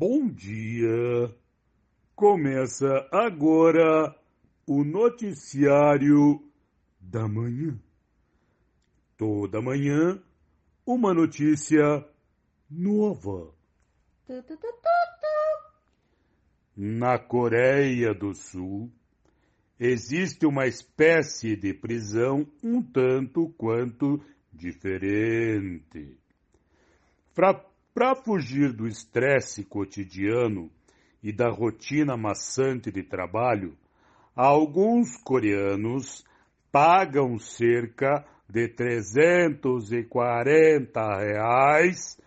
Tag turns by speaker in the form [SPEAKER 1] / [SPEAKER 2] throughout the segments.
[SPEAKER 1] Bom dia! Começa agora o noticiário da manhã. Toda manhã, uma notícia nova.
[SPEAKER 2] Tu, tu, tu.
[SPEAKER 1] Na Coreia do Sul, existe uma espécie de prisão um tanto quanto diferente. Para fugir do estresse cotidiano e da rotina maçante de trabalho, alguns coreanos pagam cerca de 340 reais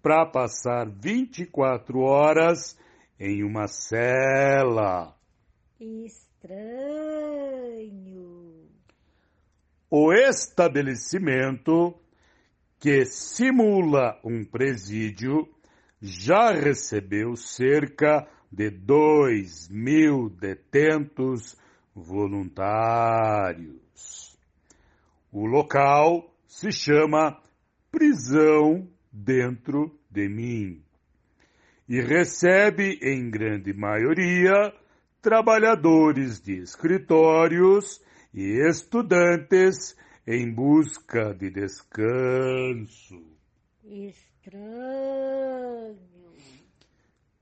[SPEAKER 1] para passar 24 horas em uma cela.
[SPEAKER 2] Estranho.
[SPEAKER 1] O estabelecimento, que simula um presídio, já recebeu cerca de 2 mil detentos voluntários. O local se chama Prisão Dentro de Mim e recebe, em grande maioria, trabalhadores de escritórios e estudantes em busca de descanso.
[SPEAKER 2] Estranho.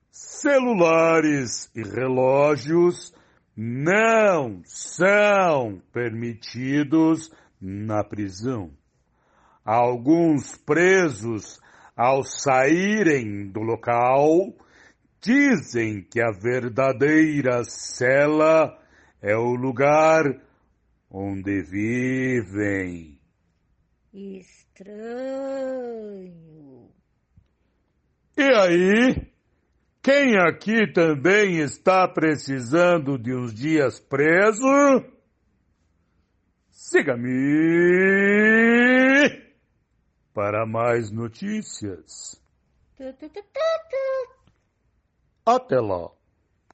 [SPEAKER 1] Celulares e relógios não são permitidos na prisão. Alguns presos, ao saírem do local, dizem que a verdadeira cela é o lugar onde vivem.
[SPEAKER 2] Estranho.
[SPEAKER 1] E aí? Quem aqui também está precisando de uns dias preso? Siga-me para mais notícias.
[SPEAKER 2] Tu, tu, tu, tu, tu.
[SPEAKER 1] Até lá.